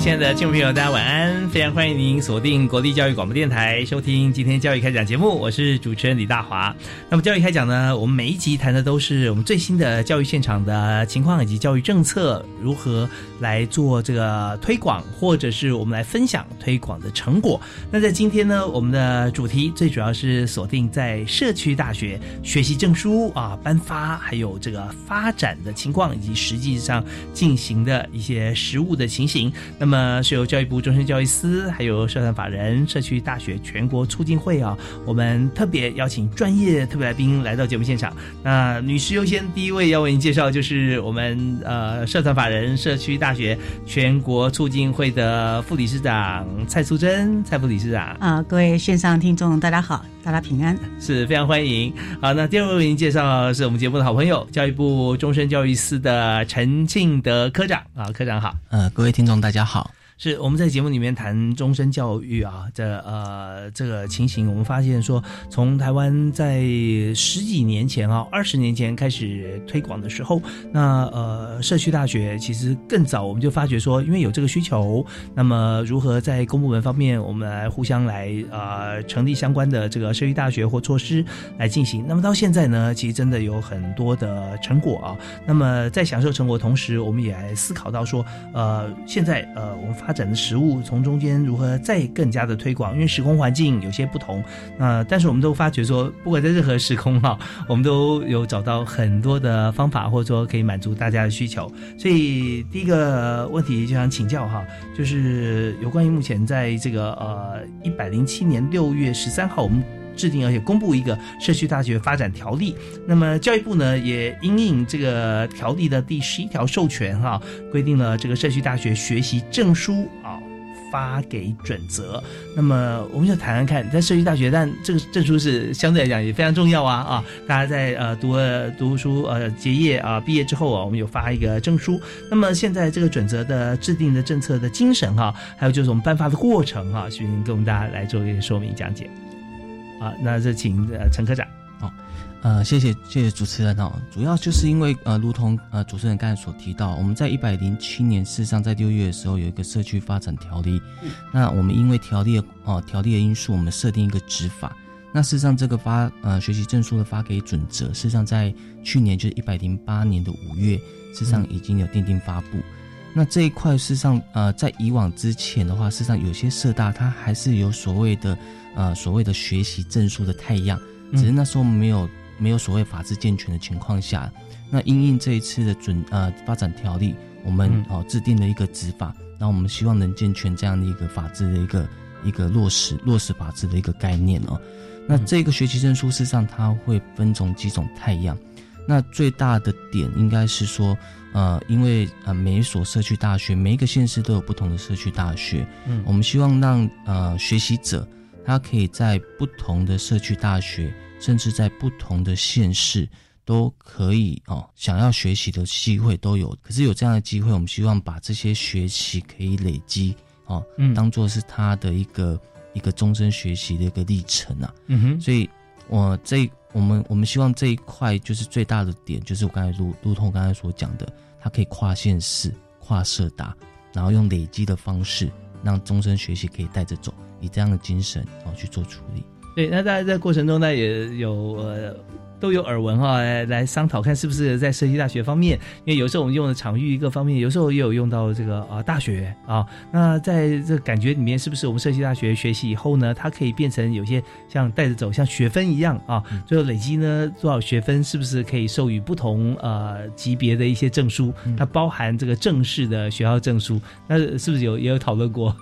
亲爱的听众朋友，大家晚安！非常欢迎您锁定国立教育广播电台，收听今天教育开讲节目，我是主持人李大华。那么教育开讲呢，我们每一集谈的都是我们最新的教育现场的情况，以及教育政策如何来做这个推广，或者是我们来分享推广的成果。那在今天呢，我们的主题最主要是锁定在社区大学学习证书啊颁发，还有这个发展的情况，以及实际上进行的一些实务的情形。那么是由教育部终身教育司，还有社团法人社区大学全国促进会啊，我们特别邀请专业特别来宾来到节目现场。那女士优先，第一位要为您介绍就是我们呃社团法人社区大学全国促进会的副理事长蔡素珍，蔡副理事长啊，各位线上听众大家好，大家平安，是非常欢迎。好，那第二位为您介绍是我们节目的好朋友，教育部终身教育司的陈庆德科长啊，科长好。呃，各位听众大家好。是我们在节目里面谈终身教育啊，这呃这个情形，我们发现说，从台湾在十几年前啊，二十年前开始推广的时候，那呃社区大学其实更早，我们就发觉说，因为有这个需求，那么如何在公部门方面，我们来互相来呃成立相关的这个社区大学或措施来进行。那么到现在呢，其实真的有很多的成果啊。那么在享受成果同时，我们也来思考到说，呃，现在呃我们发发展的食物，从中间如何再更加的推广？因为时空环境有些不同，那但是我们都发觉说，不管在任何时空哈，我们都有找到很多的方法，或者说可以满足大家的需求。所以第一个问题就想请教哈，就是有关于目前在这个呃一百零七年六月十三号，我们。制定而且公布一个社区大学发展条例，那么教育部呢也因应这个条例的第十一条授权哈，规定了这个社区大学学习证书啊发给准则。那么我们就谈谈看，在社区大学，但这个证书是相对来讲也非常重要啊啊！大家在呃读了读书呃结业啊毕业之后啊，我们有发一个证书。那么现在这个准则的制定的政策的精神哈，还有就是我们颁发的过程哈，需您跟我们大家来做一个说明讲解。啊，那就请呃陈科长。好，呃，谢谢谢谢主持人哦。主要就是因为呃，如同呃主持人刚才所提到，我们在一百零七年，事实上在六月的时候有一个社区发展条例。那我们因为条例的哦条例的因素，我们设定一个执法。那事实上这个发呃学习证书的发给准则，事实上在去年就是一百零八年的五月，事实上已经有定定发布。那这一块事实上呃在以往之前的话，事实上有些社大它还是有所谓的。呃，所谓的学习证书的太阳，只是那时候没有没有所谓法制健全的情况下，那因应这一次的准呃发展条例，我们哦制定了一个执法，那我们希望能健全这样的一个法制的一个一个落实落实法制的一个概念哦。那这个学习证书事实上它会分成几种太阳，那最大的点应该是说，呃，因为呃每一所社区大学每一个县市都有不同的社区大学，嗯，我们希望让呃学习者。他可以在不同的社区大学，甚至在不同的县市，都可以哦，想要学习的机会都有。可是有这样的机会，我们希望把这些学习可以累积哦，当做是他的一个一个终身学习的一个历程啊。嗯哼，所以我这我们我们希望这一块就是最大的点，就是我刚才如如同刚才所讲的，它可以跨县市、跨社达，然后用累积的方式，让终身学习可以带着走。以这样的精神然后去做处理。对，那在这过程中，呢，也有呃都有耳闻哈，来来商讨看是不是在社区大学方面，因为有时候我们用的场域各方面，有时候也有用到这个啊大学啊。那在这感觉里面，是不是我们社区大学学习以后呢，它可以变成有些像带着走，像学分一样啊，最后累积呢多少学分，是不是可以授予不同呃级别的一些证书？它包含这个正式的学校证书，那是不是有也有讨论过？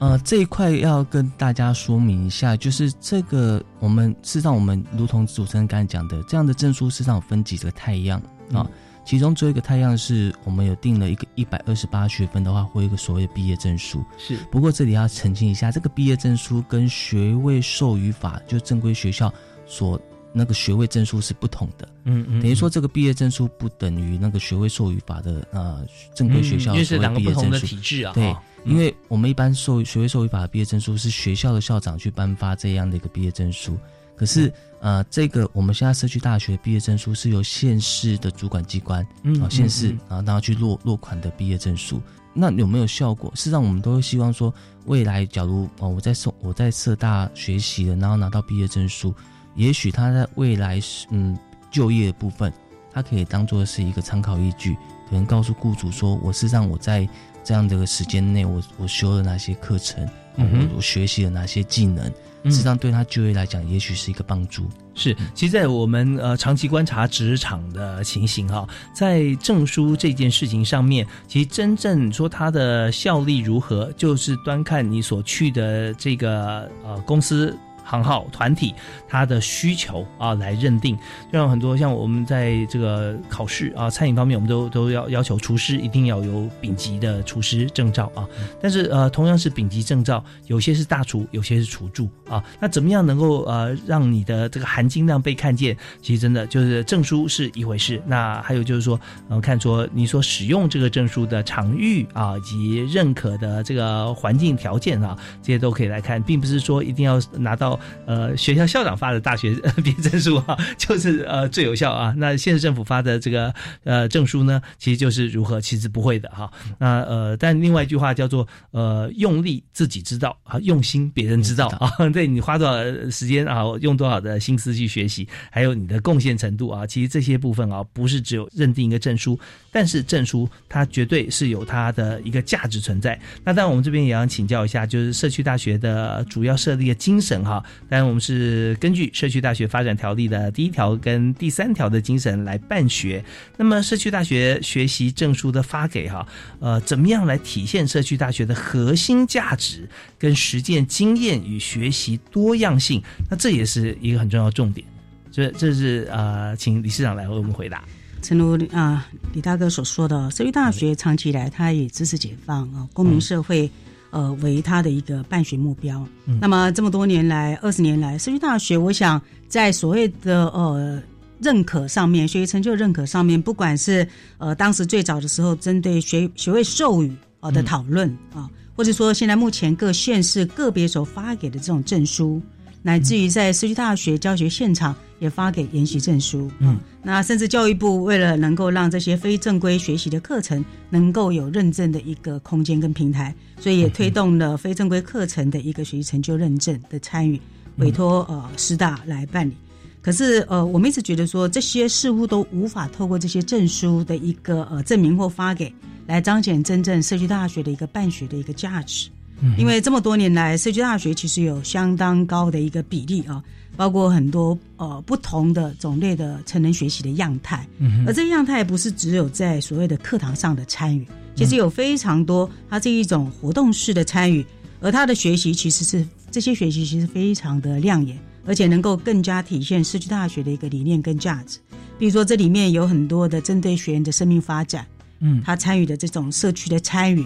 呃，这一块要跟大家说明一下，就是这个我们事实上我们如同主持人刚才讲的，这样的证书事实上有分几个太阳啊，其中最后一个太阳是我们有定了一个一百二十八学分的话，会有一个所谓的毕业证书。是，不过这里要澄清一下，这个毕业证书跟学位授予法就正规学校所那个学位证书是不同的。嗯嗯，等于说这个毕业证书不等于那个学位授予法的呃正规学校因为是所谓两个不同的毕业证书。体制啊。对哈，因为我们一般授学位授予法的毕业证书是学校的校长去颁发这样的一个毕业证书，可是呃，这个我们现在社区大学的毕业证书是由县市的主管机关嗯啊，县市嗯啊，然后去落落款的毕业证书。那有没有效果？事实上，我们都会希望说，未来假如哦，我在社我在社大学习了，然后拿到毕业证书，也许他在未来是嗯就业的部分，他可以当做是一个参考依据，可能告诉雇主说，我事实上我在这样的一个时间内，我我修了哪些课程，嗯我我学习了哪些技能，实际上对他就业来讲，也许是一个帮助。是，其实，在我们呃长期观察职场的情形哈，在证书这件事情上面，其实真正说它的效力如何，就是端看你所去的这个呃公司。行号团体它的需求啊来认定，就像很多像我们在这个考试啊餐饮方面，我们都都要要求厨师一定要有丙级的厨师证照啊。但是呃同样是丙级证照，有些是大厨，有些是厨助啊。那怎么样能够呃让你的这个含金量被看见？其实真的就是证书是一回事，那还有就是说，呃，看说你所使用这个证书的场域啊，以及认可的这个环境条件啊，这些都可以来看，并不是说一定要拿到呃学校校长发的大学 毕业证书啊，就是呃最有效啊。那县市政府发的这个呃证书呢，其实就是如何，其实不会的哈。那呃，但另外一句话叫做呃用力自己知道啊，用心别人知道啊。对你花多少时间啊，用多少的心思去学习，还有你的贡献程度啊，其实这些部分啊，不是只有认定一个证书，但是证书它绝对是有它的一个价值存在。那当然，我们这边也要请教一下，就是社区大学的主要设立的精神哈。当然，我们是根据社区大学发展条例的第一条跟第三条的精神来办学。那么，社区大学学习证书的发给哈，呃，怎么样来体现社区大学的核心价值跟实践经验与学习多样性？那这也是一个很重要的重点。这这是呃，请理事长来为我们回答。诚如啊李大哥所说的，社区大学长期以来，它也支持解放啊、公民社会呃为他的一个办学目标。嗯那么这么多年来，二十年来，社区大学，我想在所谓的呃认可上面，学习成就认可上面，不管是呃当时最早的时候针对学学位授予啊、呃的讨论啊，或者说现在目前各县市个别所发给的这种证书，乃至于在社区大学教学现场也发给研习证书。嗯，那甚至教育部为了能够让这些非正规学习的课程能够有认证的一个空间跟平台，所以也推动了非正规课程的一个学习成就认证的参与，委托呃师大来办理。可是呃，我们一直觉得说这些似乎都无法透过这些证书的一个呃证明或发给，来彰显真正社区大学的一个办学的一个价值。因为这么多年来，社区大学其实有相当高的一个比例啊，包括很多呃不同的种类的成人学习的样态，嗯而这个样态不是只有在所谓的课堂上的参与，其实有非常多它是一种活动式的参与，而他的学习其实是这些学习其实非常的亮眼，而且能够更加体现社区大学的一个理念跟价值。比如说，这里面有很多的针对学员的生命发展，嗯。他参与的这种社区的参与、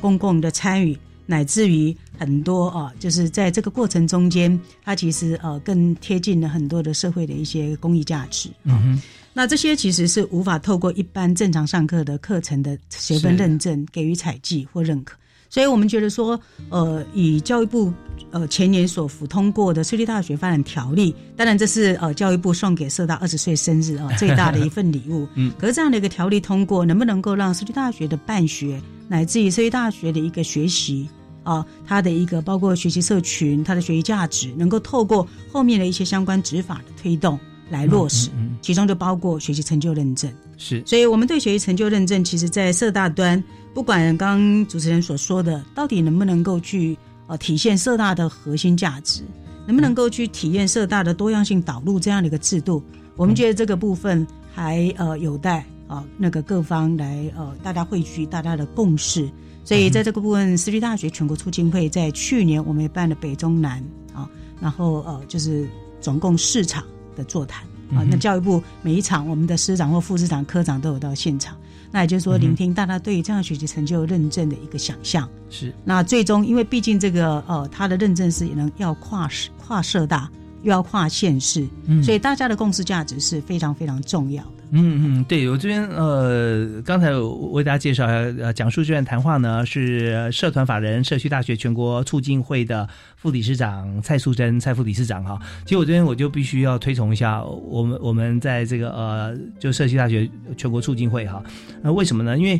公共的参与，乃至于很多啊，就是在这个过程中间，它其实呃更贴近了很多的社会的一些公益价值。嗯哼，那这些其实是无法透过一般正常上课的课程的学分认证给予采集或认可。所以我们觉得说，呃，以教育部呃前年所辅通过的私立大学发展条例，当然这是呃教育部送给社大二十岁生日啊、最大的一份礼物。嗯，可是这样的一个条例通过，能不能够让私立大学的办学，乃至于私立大学的一个学习啊，它的一个包括学习社群、它的学习价值，能够透过后面的一些相关执法的推动，来落实，嗯嗯嗯其中就包括学习成就认证。是所以，我们对学习成就认证，其实在社大端，不管刚刚主持人所说的，到底能不能够去呃体现社大的核心价值，能不能够去体验社大的多样性导入这样的一个制度，我们觉得这个部分还呃有待啊、那个各方来呃大家汇聚大家的共识。所以在这个部分，私立大学全国促进会在去年我们也办了北中南啊，然后呃就是总共四场的座谈啊。那教育部每一场，我们的师长或副师长、科长都有到现场。那也就是说，聆听大家对于这样学习成就认证的一个想象。是那最终，因为毕竟这个呃，它的认证是能要跨市、跨社大，又要跨县市，所以大家的共识价值是非常非常重要的。嗯嗯，对我这边呃，刚才我为大家介绍呃，讲述这段谈话呢，是社团法人社区大学全国促进会的副理事长蔡素贞蔡副理事长哈。其实我这边我就必须要推崇一下我们我们在这个呃，就社区大学全国促进会哈。那、为什么呢？因为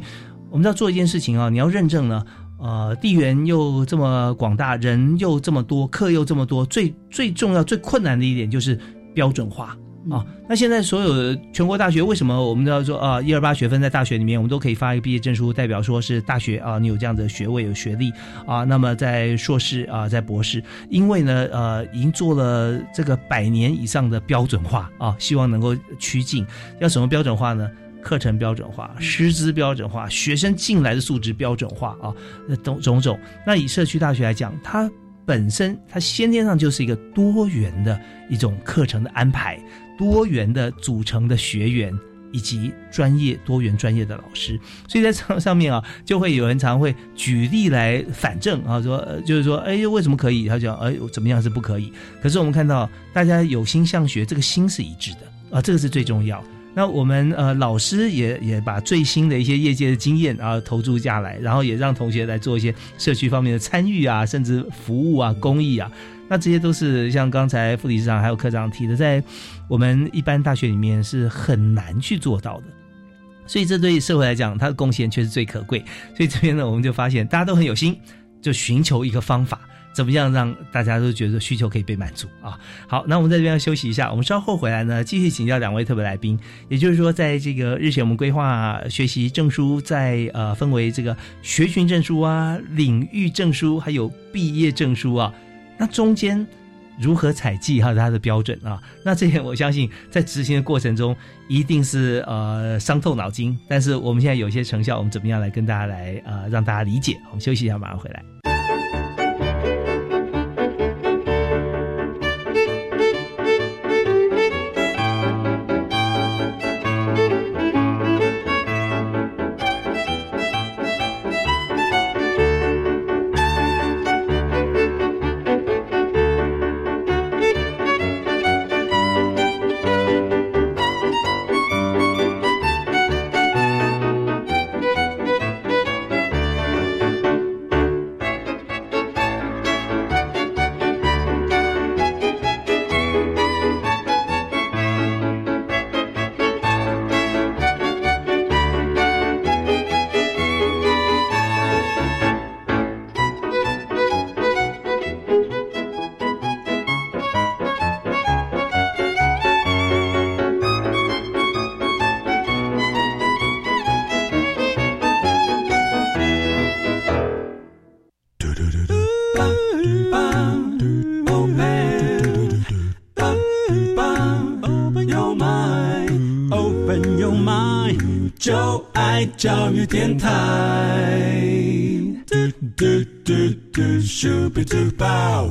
我们要做一件事情啊，你要认证呢。呃，地缘又这么广大，人又这么多，课又这么多，最最重要、最困难的一点就是标准化。啊，那现在所有的全国大学为什么我们都要说啊，一二八学分在大学里面，我们都可以发一个毕业证书，代表说是大学啊，你有这样的学位、有学历啊。那么在硕士啊，在博士，因为呢，呃，已经做了这个百年以上的标准化啊，希望能够趋近。要什么标准化呢？课程标准化、师资标准化、学生进来的素质标准化啊，那种种种。那以社区大学来讲，它本身它先天上就是一个多元的一种课程的安排。多元的组成的学员以及专业多元专业的老师，所以在上上面啊，就会有人常会举例来反证啊，说就是说，哎，为什么可以？他讲，哎，怎么样是不可以？可是我们看到大家有心向学，这个心是一致的啊，这个是最重要。那我们呃老师也也把最新的一些业界的经验啊投注下来，然后也让同学来做一些社区方面的参与啊，甚至服务啊、公益啊。那这些都是像刚才副理事长还有科长提的，在我们一般大学里面是很难去做到的，所以这对社会来讲，它的贡献却是最可贵。所以这边呢，我们就发现大家都很有心，就寻求一个方法，怎么样让大家都觉得需求可以被满足啊？好，那我们在这边要休息一下，我们稍后回来呢，继续请教两位特别来宾。也就是说，在这个日前我们规划学习证书，在呃分为这个学群证书啊、领域证书，还有毕业证书啊。那中间如何采集哈它的标准啊？那这些我相信在执行的过程中一定是呃伤透脑筋。但是我们现在有一些成效，我们怎么样来跟大家来呃让大家理解？我们休息一下，马上回来。教育电台嘟嘟嘟嘟嘟嘟宝。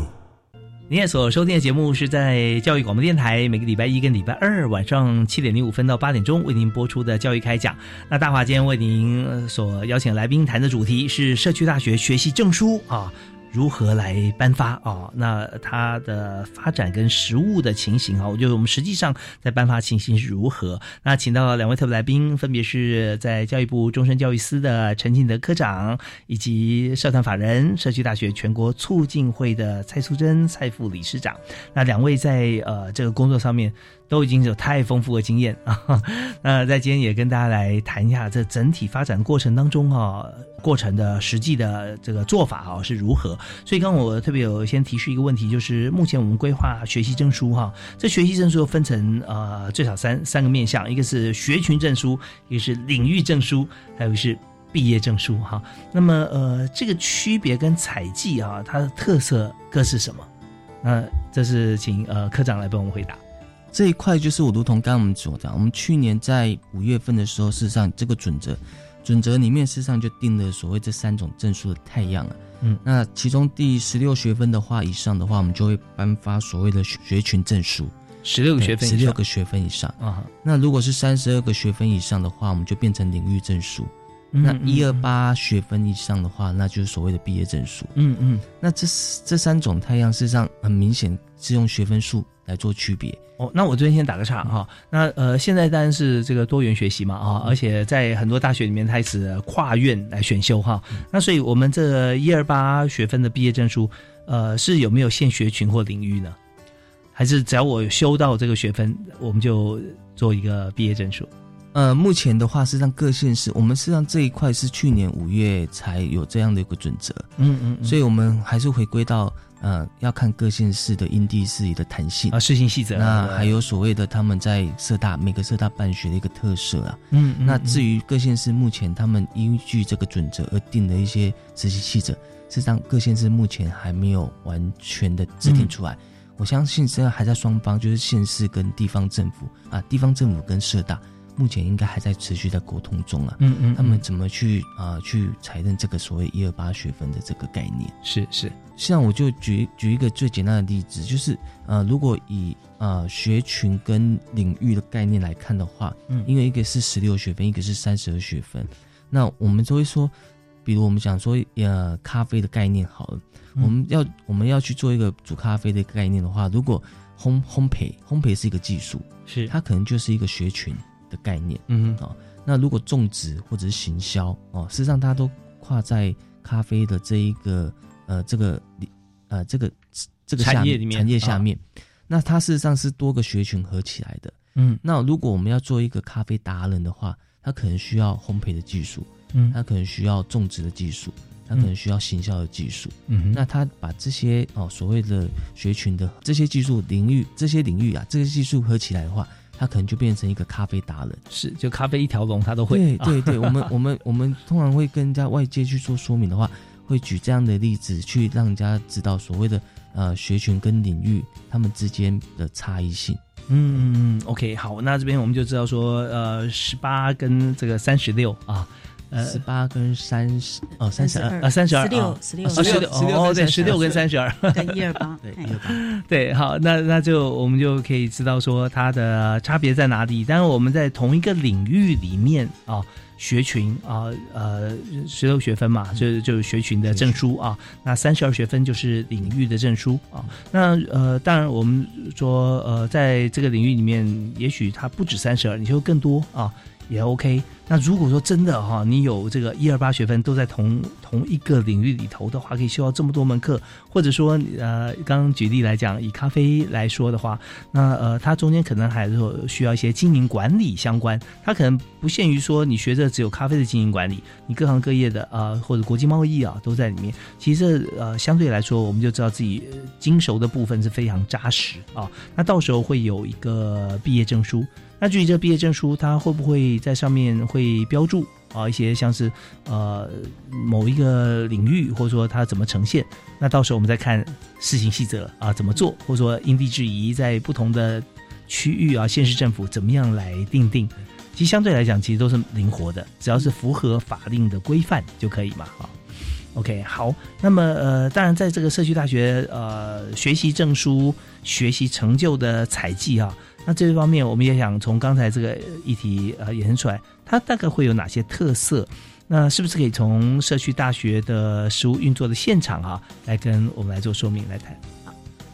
您所收听的节目是在教育广播电台，每个礼拜一跟礼拜二晚上七点零五分到八点钟为您播出的教育开讲。那大华今天为您所邀请来宾谈的主题是社区大学学习证书啊。如何来颁发啊？那它的发展跟实物的情形啊，我觉得我们实际上在颁发情形是如何？那请到两位特别来宾，分别是在教育部终身教育司的陈庆德科长，以及社团法人社区大学全国促进会的蔡素贞蔡副理事长。那两位在呃这个工作上面都已经有太丰富的经验啊。那在今天也跟大家来谈一下这整体发展过程当中啊，过程的实际的这个做法啊是如何。所以刚刚我特别有先提示一个问题，就是目前我们规划学习证书哈，这学习证书分成呃最少三三个面向，一个是学群证书，一个是领域证书，还有是。毕业证书哈，那么呃，这个区别跟采集啊，它的特色各是什么？那这是请呃科长来帮我们回答。这一块就是我如同刚刚我们所讲，我们去年在五月份的时候，事实上这个准则，准则里面事实上就定了所谓这三种证书的太阳了。嗯，那其中第十六学分的话以上的话，我们就会颁发所谓的学群证书，十六个学分，十六个学分以上啊。那如果是三十二个学分以上的话，我们就变成领域证书。那一二八学分以上的话，那就是所谓的毕业证书。嗯嗯，那这这三种太阳，事实上很明显是用学分数来做区别。哦，那我这边先打个岔哈。那呃，现在当然是这个多元学习嘛啊，而且在很多大学里面开始跨院来选修哈。那所以我们这一二八学分的毕业证书，呃，是有没有限学群或领域呢？还是只要我修到这个学分，我们就做一个毕业证书？呃，目前的话是让各县市，我们实际上这一块是去年五月才有这样的一个准则，嗯嗯，所以我们还是回归到呃，要看各县市的因地制宜的弹性。啊，施行细则，那还有所谓的他们在社大每个社大办学的一个特色啊，嗯，那至于各县市目前他们依据这个准则而定的一些实行细则，事实上各县市目前还没有完全的制定出来，我相信现在还在双方，就是县市跟地方政府啊，地方政府跟社大。目前应该还在持续在沟通中啊，嗯嗯，他们怎么去啊去采认这个所谓一二八学分的这个概念？是是，像我就举举一个最简单的例子，就是呃，如果以呃学群跟领域的概念来看的话，嗯，因为一个是十六学分，一个是三十二学分，那我们就会说，比如我们讲说呃咖啡的概念好了，我们要我们要去做一个煮咖啡的概念的话，如果烘烘焙烘焙是一个技术，是。它可能就是一个学群。的概念，嗯啊，那如果种植或者是行销哦，事实上它都跨在咖啡的这一个呃这个呃这个这个产业里面产业下面，那它事实上是多个学群合起来的，嗯，那如果我们要做一个咖啡达人的话，他可能需要烘焙的技术，嗯，他可能需要种植的技术，他可能需要行销的技术，嗯，那他把这些哦所谓的学群的这些技术领域这些领域啊这些技术合起来的话。他可能就变成一个咖啡达人，是就咖啡一条龙，他都会。对对 对，我们我们我们通常会跟人家外界去做说明的话，会举这样的例子去让人家知道所谓的呃学群跟领域他们之间的差异性。嗯嗯嗯，OK，好，那这边我们就知道说呃十八跟这个三十六啊。呃，十八跟三十哦，三十二啊，三十二，十六，十六，十六，哦，对，十六跟三十二，对，一二八，对，一二八，对，好，那那就我们就可以知道说它的差别在哪里。但是我们在同一个领域里面啊，学群啊，呃，十六学分嘛，就就是学群的证书啊，那三十二学分就是领域的证书啊。那呃，当然我们说呃，在这个领域里面，也许它不止三十二，你就更多啊。也 OK。那如果说真的哈，你有这个一二八学分都在同同一个领域里头的话，可以修到这么多门课，或者说呃，刚刚举例来讲，以咖啡来说的话，那呃，它中间可能还是需要一些经营管理相关，它可能不限于说你学着只有咖啡的经营管理，你各行各业的啊，或者国际贸易啊都在里面。其实呃，相对来说，我们就知道自己精熟的部分是非常扎实啊。那到时候会有一个毕业证书。那至于这毕业证书，它会不会在上面会标注啊一些像是呃某一个领域，或者说它怎么呈现？那到时候我们再看事情细则啊怎么做，或者说因地制宜，在不同的区域啊县市政府怎么样来定定？其实相对来讲，其实都是灵活的，只要是符合法令的规范就可以嘛。啊，OK，好。那么呃，当然在这个社区大学呃学习证书、学习成就的采集啊。那这一方面，我们也想从刚才这个议题呃延伸出来，它大概会有哪些特色？那是不是可以从社区大学的实务运作的现场啊，来跟我们来做说明来谈？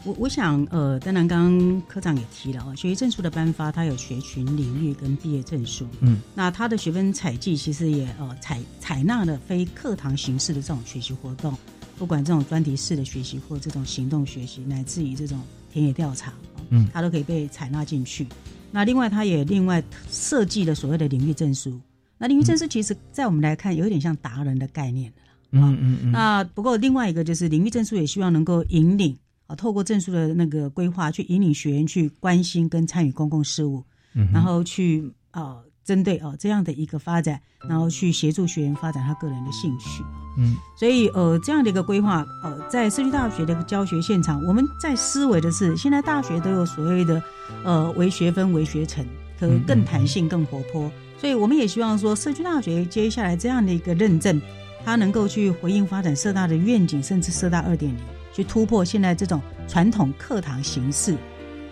我我想呃，当然刚刚科长也提了啊，学习证书的颁发，它有学群、领域跟毕业证书。嗯，那它的学分采集其实也呃采采纳了非课堂形式的这种学习活动。不管这种专题式的学习，或这种行动学习，乃至于这种田野调查，嗯，它都可以被采纳进去。那另外，它也另外设计了所谓的领域证书。那领域证书其实，在我们来看，有一点像达人的概念嗯嗯嗯，那不过另外一个就是领域证书，也希望能够引领啊，透过证书的那个规划，去引领学员去关心跟参与公共事务，嗯然后去啊，针对啊这样的一个发展，然后去协助学员发展他个人的兴趣。嗯，所以呃，这样的一个规划，呃，在社区大学的教学现场，我们在思维的是，现在大学都有所谓的呃为学分为学程，可更弹性、更活泼。所以我们也希望说，社区大学接下来这样的一个认证，它能够去回应发展社大的愿景，甚至社大二点零，去突破现在这种传统课堂形式，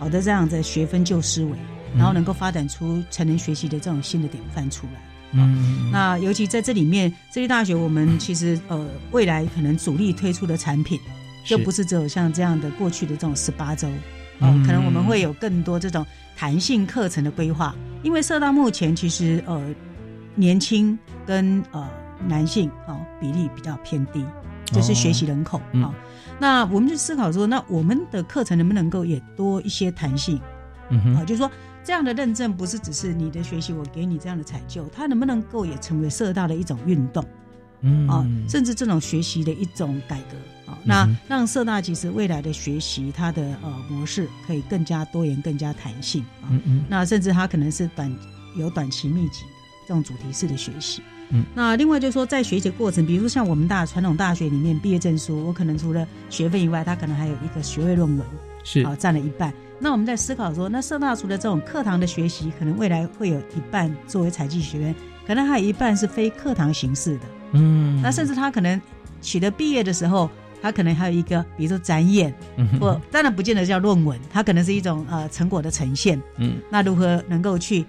好的这样的学分旧思维，然后能够发展出成人学习的这种新的典范出来。嗯，那尤其在这里面，这些大学我们其实呃未来可能主力推出的产品，就不是只有像这样的过去的这种十八周，哦、可能我们会有更多这种弹性课程的规划。因为社到目前其实呃年轻跟呃男性哦比例比较偏低，就是学习人口啊、那我们就思考说，那我们的课程能不能够也多一些弹性？嗯哼。啊，就是说这样的认证不是只是你的学习，我给你这样的采就，它能不能够也成为社大的一种运动？嗯。啊，甚至这种学习的一种改革。啊，那让社大其实未来的学习它的呃模式可以更加多元、更加弹性。啊，嗯嗯。那甚至它可能是短有短期密集的这种主题式的学习。嗯，那另外就是说，在学习过程，比如说像我们大传统大学里面毕业证书，我可能除了学分以外，它可能还有一个学位论文，是啊，占了一半。那我们在思考说，那社大除了这种课堂的学习，可能未来会有一半作为采集学员，可能还有一半是非课堂形式的。嗯，那甚至他可能取得毕业的时候，他可能还有一个，比如说展演，或当然不见得叫论文，它可能是一种呃成果的呈现。嗯那如何能够去啊、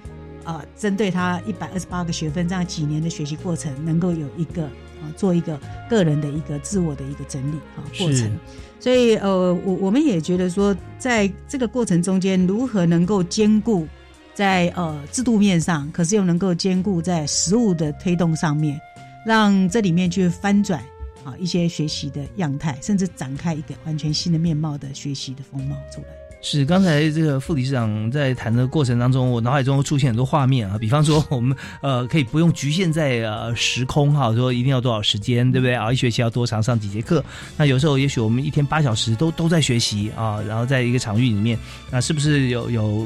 呃针对他一百二十八个学分这样几年的学习过程，能够有一个啊、做一个个人的一个自我的一个整理啊、过程。所以呃，我我们也觉得说，在这个过程中间，如何能够兼顾在呃制度面上，可是又能够兼顾在实物的推动上面，让这里面去翻转啊一些学习的样态，甚至展开一个完全新的面貌的学习的风貌出来。是，刚才这个副理事长在谈的过程当中，我脑海中出现很多画面啊，比方说我们呃可以不用局限在呃时空哈，说一定要多少时间，对不对啊？一学期要多长上几节课？那有时候也许我们一天八小时都都在学习啊，然后在一个场域里面，那是不是有有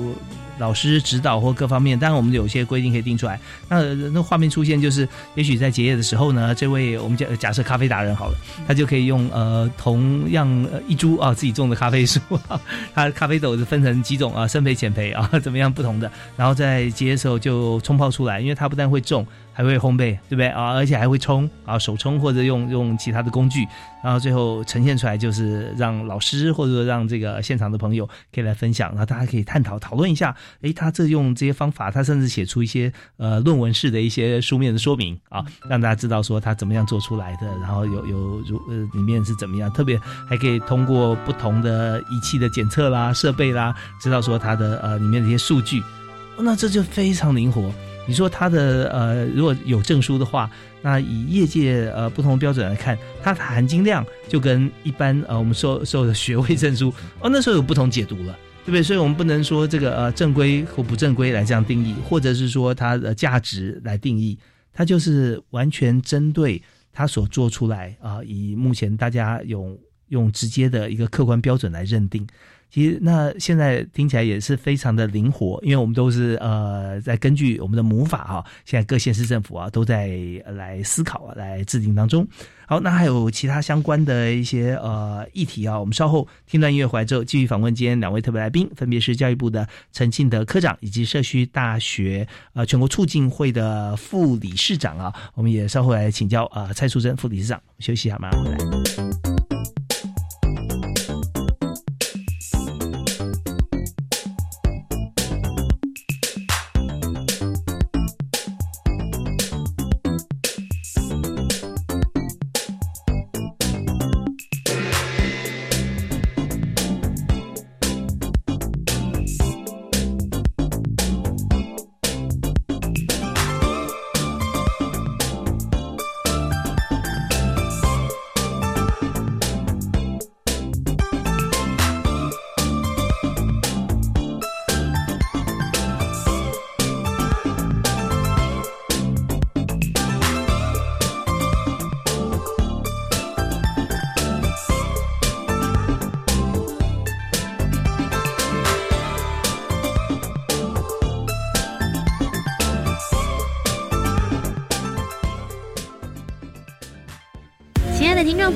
老师指导或各方面？当然我们有些规定可以定出来。那那画面出现就是，也许在结业的时候呢，这位我们假假设咖啡达人好了，他就可以用呃同样一株啊自己种的咖啡树，他咖啡豆是分成几种啊，深培、浅培啊，怎么样不同的，然后在结业的时候就冲泡出来，因为他不但会种，还会烘焙，对不对啊？而且还会冲啊，手冲或者用用其他的工具，然后最后呈现出来就是让老师或者让这个现场的朋友可以来分享，然后大家可以探讨讨论一下，诶，他这用这些方法，他甚至写出一些呃论文式的一些书面的说明啊，让大家知道说他怎么样做出来的，然后有有如呃里面是怎么样，特别还可以通过不同的仪器的检测啦、设备啦，知道说它的呃里面的一些数据，哦那这就非常灵活。你说它的呃如果有证书的话，那以业界呃不同的标准来看，它的含金量就跟一般呃我们受受的学位证书哦那时候有不同解读了。对不对？所以我们不能说这个呃正规或不正规来这样定义，或者是说它的价值来定义，它就是完全针对它所做出来啊、以目前大家用用直接的一个客观标准来认定。其实那现在听起来也是非常的灵活，因为我们都是呃在根据我们的母法哈、现在各县市政府啊都在来思考啊，来制定当中。好，那还有其他相关的一些呃议题啊，我们稍后听段音乐回来之后，继续访问今天两位特别来宾，分别是教育部的陈庆德科长以及社区大学呃全国促进会的副理事长啊，我们也稍后来请教啊、蔡淑珍副理事长。休息一下，马上回来。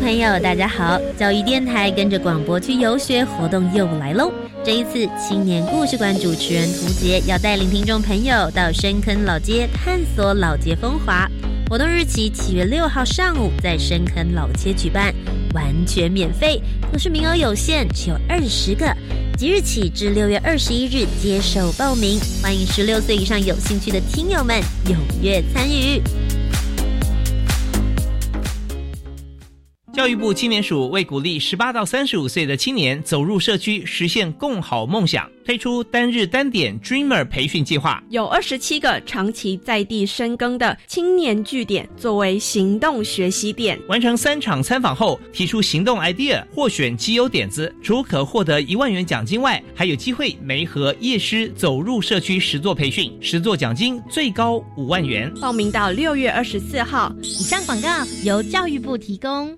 朋友，大家好！教育电台跟着广播去游学活动又来喽！这一次，青年故事馆主持人涂杰要带领听众朋友到深坑老街探索老街风华。活动日期七月六号上午在深坑老街举办，完全免费，可是名额有限，只有二十个。即日起至六月二十一日接受报名，欢迎十六岁以上有兴趣的听友们踊跃参与。教育部青年署为鼓励十八到三十五岁的青年走入社区，实现共好梦想，推出单日单点 Dreamer 培训计划，有二十七个长期在地深耕的青年据点作为行动学习点。完成三场参访后，提出行动 idea 获选基优点子，除可获得一万元奖金外，还有机会媒合夜师走入社区实作培训，实作奖金最高五万元。报名到六月二十四号。以上广告由教育部提供。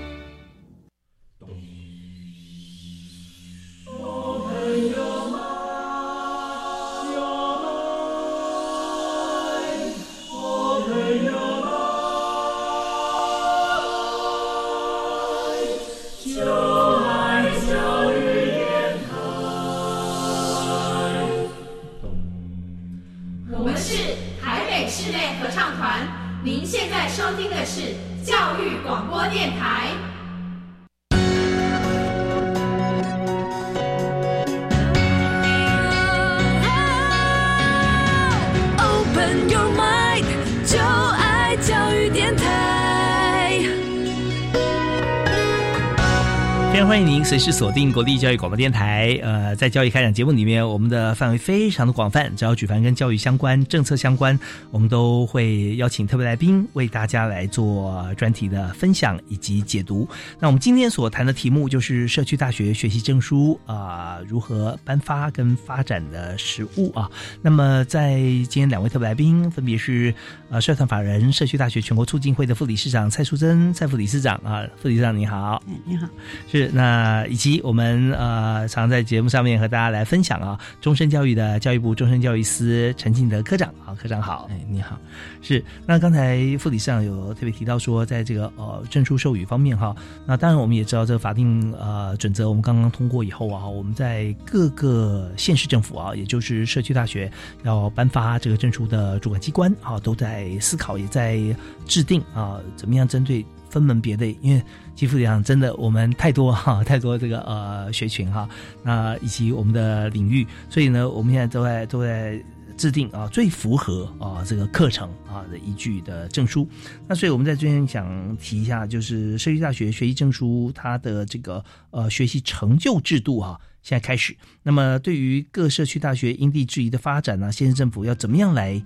是锁定国立教育广播电台。呃，在教育开讲节目里面，我们的范围非常的广泛，只要举凡跟教育相关、政策相关，我们都会邀请特别来宾为大家来做专题的分享以及解读。那我们今天所谈的题目就是社区大学学习证书啊如何颁发跟发展的实务啊。那么在今天两位特别来宾分别是呃社团法人社区大学全国促进会的副理事长蔡淑珍蔡副理事长啊，副理事长你好，你好，是那。以及我们呃常在节目上面和大家来分享啊，终身教育的教育部终身教育司陈庆德科长啊，科长好，哎你好，是那刚才副理事长有特别提到说，在这个呃证书授予方面哈，那当然我们也知道这个法定呃准则我们刚刚通过以后啊，我们在各个县市政府啊，也就是社区大学要颁发这个证书的主管机关啊，都在思考也在制定啊，怎么样针对。分门别类，因为基副讲真的我们太多哈，太多这个呃学群哈，那以及我们的领域，所以呢，我们现在都在都在制定啊最符合啊这个课程啊的依据的证书。那所以我们在这边想提一下，就是社区大学学习证书它的这个呃学习成就制度哈，现在开始。那么对于各社区大学因地制宜的发展呢，县市政府要怎么样来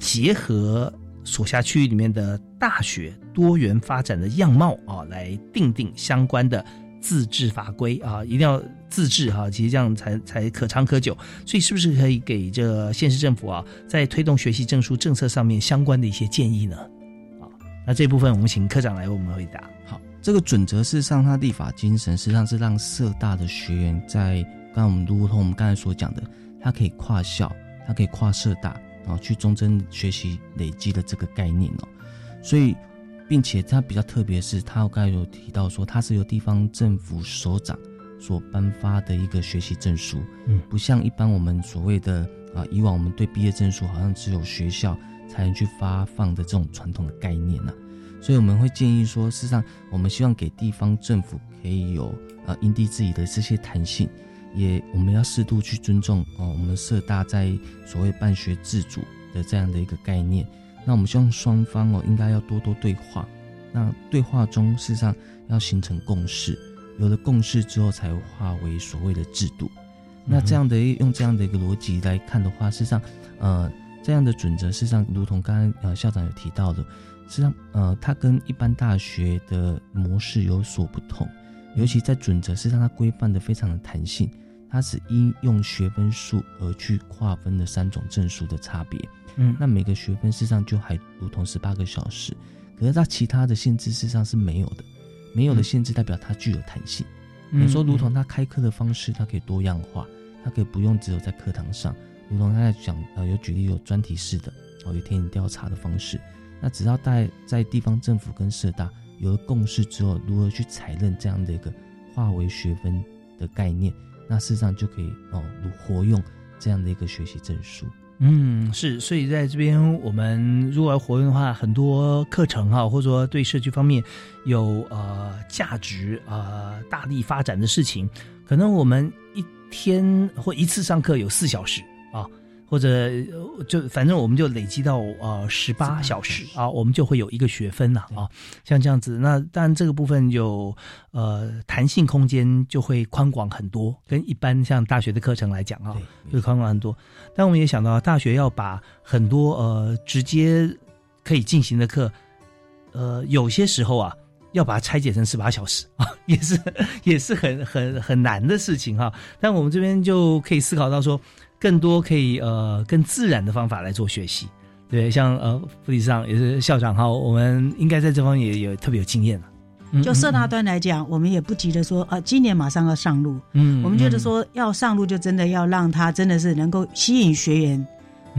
结合？所辖区域里面的大学多元发展的样貌啊，来定定相关的自治法规啊，一定要自治哈，其实这样才才可长可久。所以是不是可以给这县市政府啊，在推动学习证书政策上面相关的一些建议呢？啊，那这部分我们请科长来为我们回答。好，这个准则事实上它立法精神实际上是让社大的学员在刚刚我们如同我们刚才所讲的，它可以跨校，它可以跨社大。然后，去终身学习累积的这个概念哦，所以，并且它比较特别是，它刚才有提到说，它是由地方政府首长所颁发的一个学习证书，嗯，不像一般我们所谓的啊，以往我们对毕业证书好像只有学校才能去发放的这种传统的概念呢，所以我们会建议说，事实上，我们希望给地方政府可以有呃因地制宜的这些弹性。也，我们要适度去尊重哦，我们社大在所谓办学自主的这样的一个概念。那我们希望双方哦，应该要多多对话。那对话中，事实上要形成共识，有了共识之后，才化为所谓的制度。那这样的用这样的一个逻辑来看的话，事实上，呃，这样的准则，事实上，如同刚刚呃校长有提到的，事实际上，呃，它跟一般大学的模式有所不同。尤其在准则事实上它规范的非常的弹性，它是因用学分数而去划分的三种证书的差别。嗯，那每个学分事实上就还如同十八个小时，可是它其他的限制事实上是没有的，没有的限制代表它具有弹性。嗯你说，如同他开课的方式，它可以多样化，它可以不用只有在课堂上，如同他在讲呃有举例有专题式的哦，有田野调查的方式，那只要在在地方政府跟社大有了共识之后，如何去采认这样的一个化为学分的概念，那事实上就可以哦如活用这样的一个学习证书。嗯，是，所以在这边我们如果要活动的话，很多课程哈，或者说对社区方面有呃价值呃大力发展的事情，可能我们一天或一次上课有四小时，或者呃就反正我们就累积到呃十八小时啊，我们就会有一个学分了啊，像这样子。那当然这个部分有呃弹性空间就会宽广很多，跟一般像大学的课程来讲啊，会宽广很多。但我们也想到，大学要把很多呃直接可以进行的课，呃，有些时候啊，要把它拆解成十八小时啊，也是也是很很很难的事情哈。但我们这边就可以思考到说，更多可以呃更自然的方法来做学习。对，像呃副理事长也是校长哈，我们应该在这方面也有特别有经验了。嗯就社大端来讲，我们也不急着说，啊，今年马上要上路。嗯我们觉得说要上路，就真的要让它真的是能够吸引学员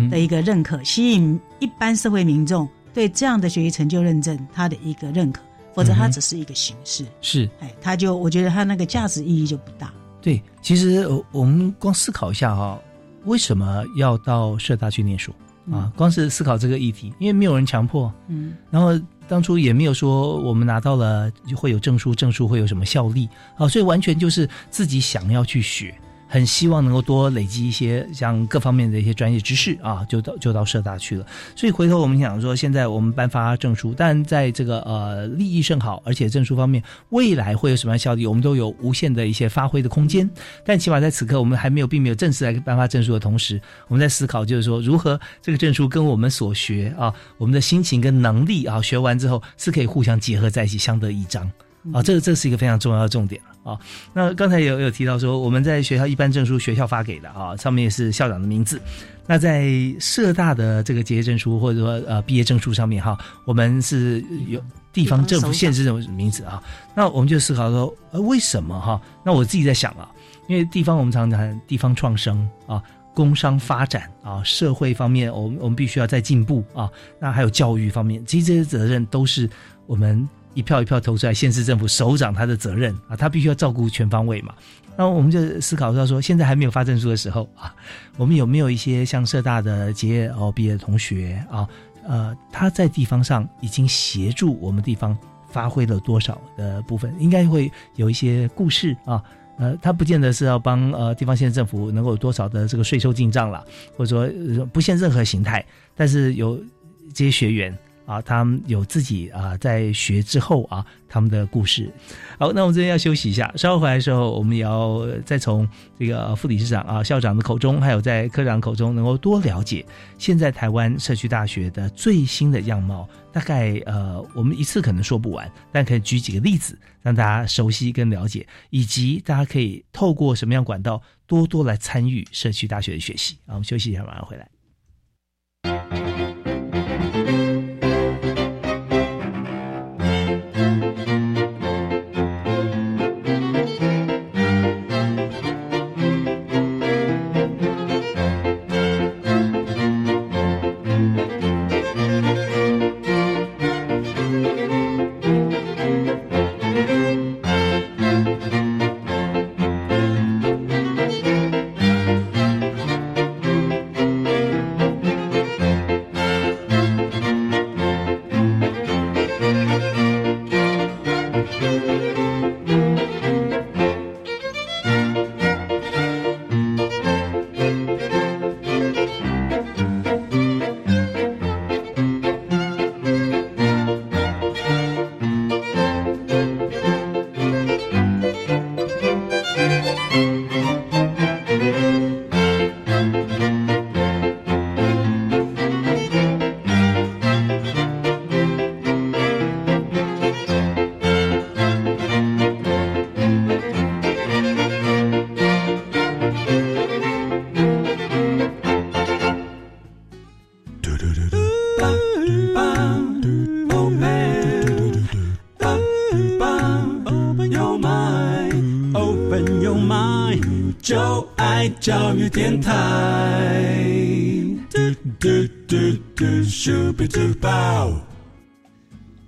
的一个认可，吸引一般社会民众对这样的学习成就认证它的一个认可，否则它只是一个形式。是，哎，它就我觉得它那个价值意义就不大。对，其实呃我们光思考一下哈、为什么要到社大去念书啊？光是思考这个议题，因为没有人强迫，嗯，然后当初也没有说我们拿到了就会有证书，证书会有什么效力啊？所以完全就是自己想要去学，很希望能够多累积一些像各方面的一些专业知识啊，就到就到社大去了。所以回头我们想说，现在我们颁发证书，但在这个呃利益甚好，而且证书方面未来会有什么样效力，我们都有无限的一些发挥的空间。但起码在此刻，我们还没有并没有正式来颁发证书的同时，我们在思考就是说，如何这个证书跟我们所学啊，我们的心情跟能力啊，学完之后是可以互相结合在一起，相得益彰。啊，这个这是一个非常重要的重点了啊。那刚才有有提到说，我们在学校一般证书学校发给的啊，上面也是校长的名字。那在社大的这个结业证书或者说呃毕业证书上面哈，我们是有地方政府限制这种名字啊。那我们就思考说，呃，为什么哈？那我自己在想啊，因为地方我们常常谈地方创生啊。工商发展啊，社会方面，我们我们必须要再进步啊。那还有教育方面，其实这些责任都是我们一票一票投出来，县市政府首长他的责任啊，他必须要照顾全方位嘛。那我们就思考到说，现在还没有发证书的时候啊，我们有没有一些像社大的结业哦毕业的同学啊，呃，他在地方上已经协助我们地方发挥了多少的部分？应该会有一些故事啊。呃，他不见得是要帮呃地方县政府能够有多少的这个税收进账了，或者说、不限任何形态，但是有这些学员啊，他们有自己啊在学之后啊他们的故事。好，那我们这边要休息一下，稍后回来的时候，我们也要再从这个副理事长啊、校长的口中，还有在科长口中，能够多了解现在台湾社区大学的最新的样貌。大概呃，我们一次可能说不完，但可以举几个例子，让大家熟悉跟了解，以及大家可以透过什么样管道多多来参与社区大学的学习。啊，我们休息一下，马上回来。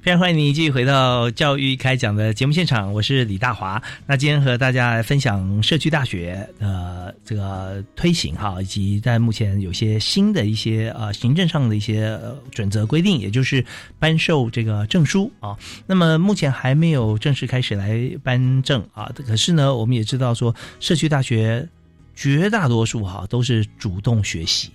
非常欢迎你继续回到教育开讲的节目现场，我是李大华。那今天和大家来分享社区大学的这个推行哈，以及在目前有些新的一些呃行政上的一些准则规定，也就是颁授这个证书啊。那么目前还没有正式开始来颁证啊，可是呢，我们也知道说社区大学绝大多数哈都是主动学习。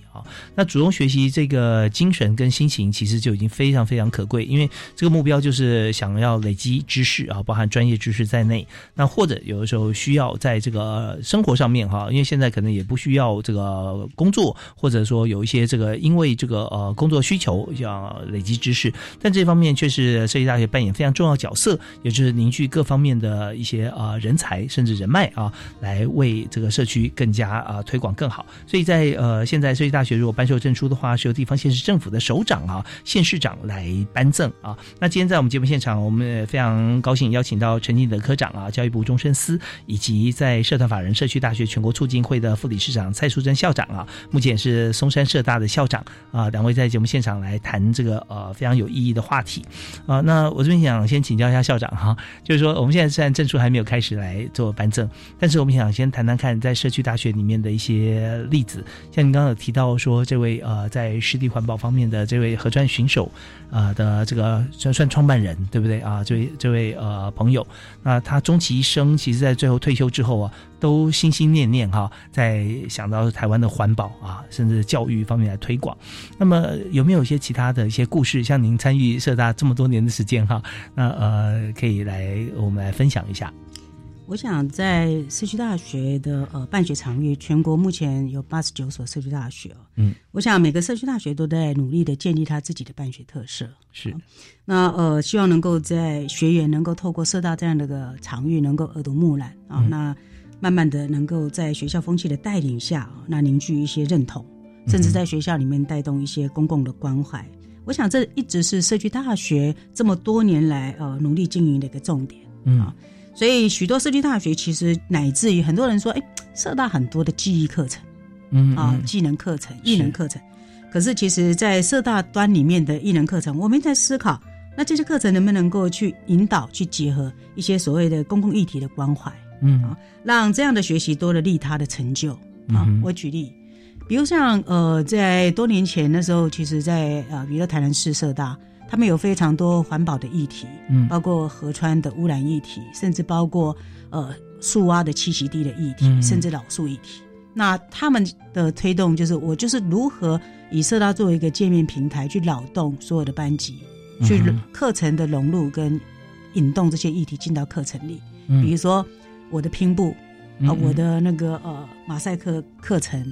那主动学习这个精神跟心情，其实就已经非常非常可贵，因为这个目标就是想要累积知识啊，包含专业知识在内。那或者有的时候需要在这个生活上面哈，因为现在可能也不需要这个工作，或者说有一些这个因为这个呃工作需求要累积知识，但这方面却是设计大学扮演非常重要角色，也就是凝聚各方面的一些啊人才甚至人脉啊，来为这个社区更加啊推广更好。所以在呃现在设计大。学学如果颁授证书的话，是由地方县市政府的首长啊、县市长来颁赠啊。那今天在我们节目现场，我们也非常高兴邀请到陈进德科长啊、教育部终身司，以及在社团法人社区大学全国促进会的副理事长蔡淑珍校长啊，目前是松山社大的校长啊，两位在节目现场来谈这个呃非常有意义的话题啊。那我这边想先请教一下校长哈，就是说我们现在虽然证书还没有开始来做颁赠，但是我们想先谈谈看在社区大学里面的一些例子，像您刚刚有提到。说这位呃，在湿地环保方面的这位河川巡守啊的这个算算创办人，对不对啊？这位这位呃朋友，那他终其一生，其实在最后退休之后啊，都心心念念哈，在想到台湾的环保啊，甚至教育方面来推广。那么有没有一些其他的一些故事？像您参与社大这么多年的时间哈，那呃，可以来我们来分享一下。我想在社区大学的呃办学场域，全国目前有八十九所社区大学哦。嗯，我想每个社区大学都在努力的建立他自己的办学特色。是，那呃，希望能够在学员能够透过社大这样的个场域，能够耳濡目染啊，那慢慢的能够在学校风气的带领下，那凝聚一些认同，甚至在学校里面带动一些公共的关怀。我想这一直是社区大学这么多年来呃努力经营的一个重点。嗯。所以，许多社区大学其实乃至于很多人说，哎，社大很多的记忆课程，嗯啊，技能课程、艺能课程。可是，其实，在社大端里面的艺能课程，我们在思考，那这些课程能不能够去引导、去结合一些所谓的公共议题的关怀，嗯啊，让这样的学习多了利他的成就啊。我举例，比如像呃，在多年前的时候，其实，在呃，比如台南市社大。他们有非常多环保的议题，嗯，包括河川的污染议题，甚至包括呃树蛙的栖息地的议题，甚至老树议题。那他们的推动就是我就是如何以社大作为一个界面平台，去扰动所有的班级，去课程的融入跟引动这些议题进到课程里。比如说我的拼布啊，我的那个呃马赛克课程，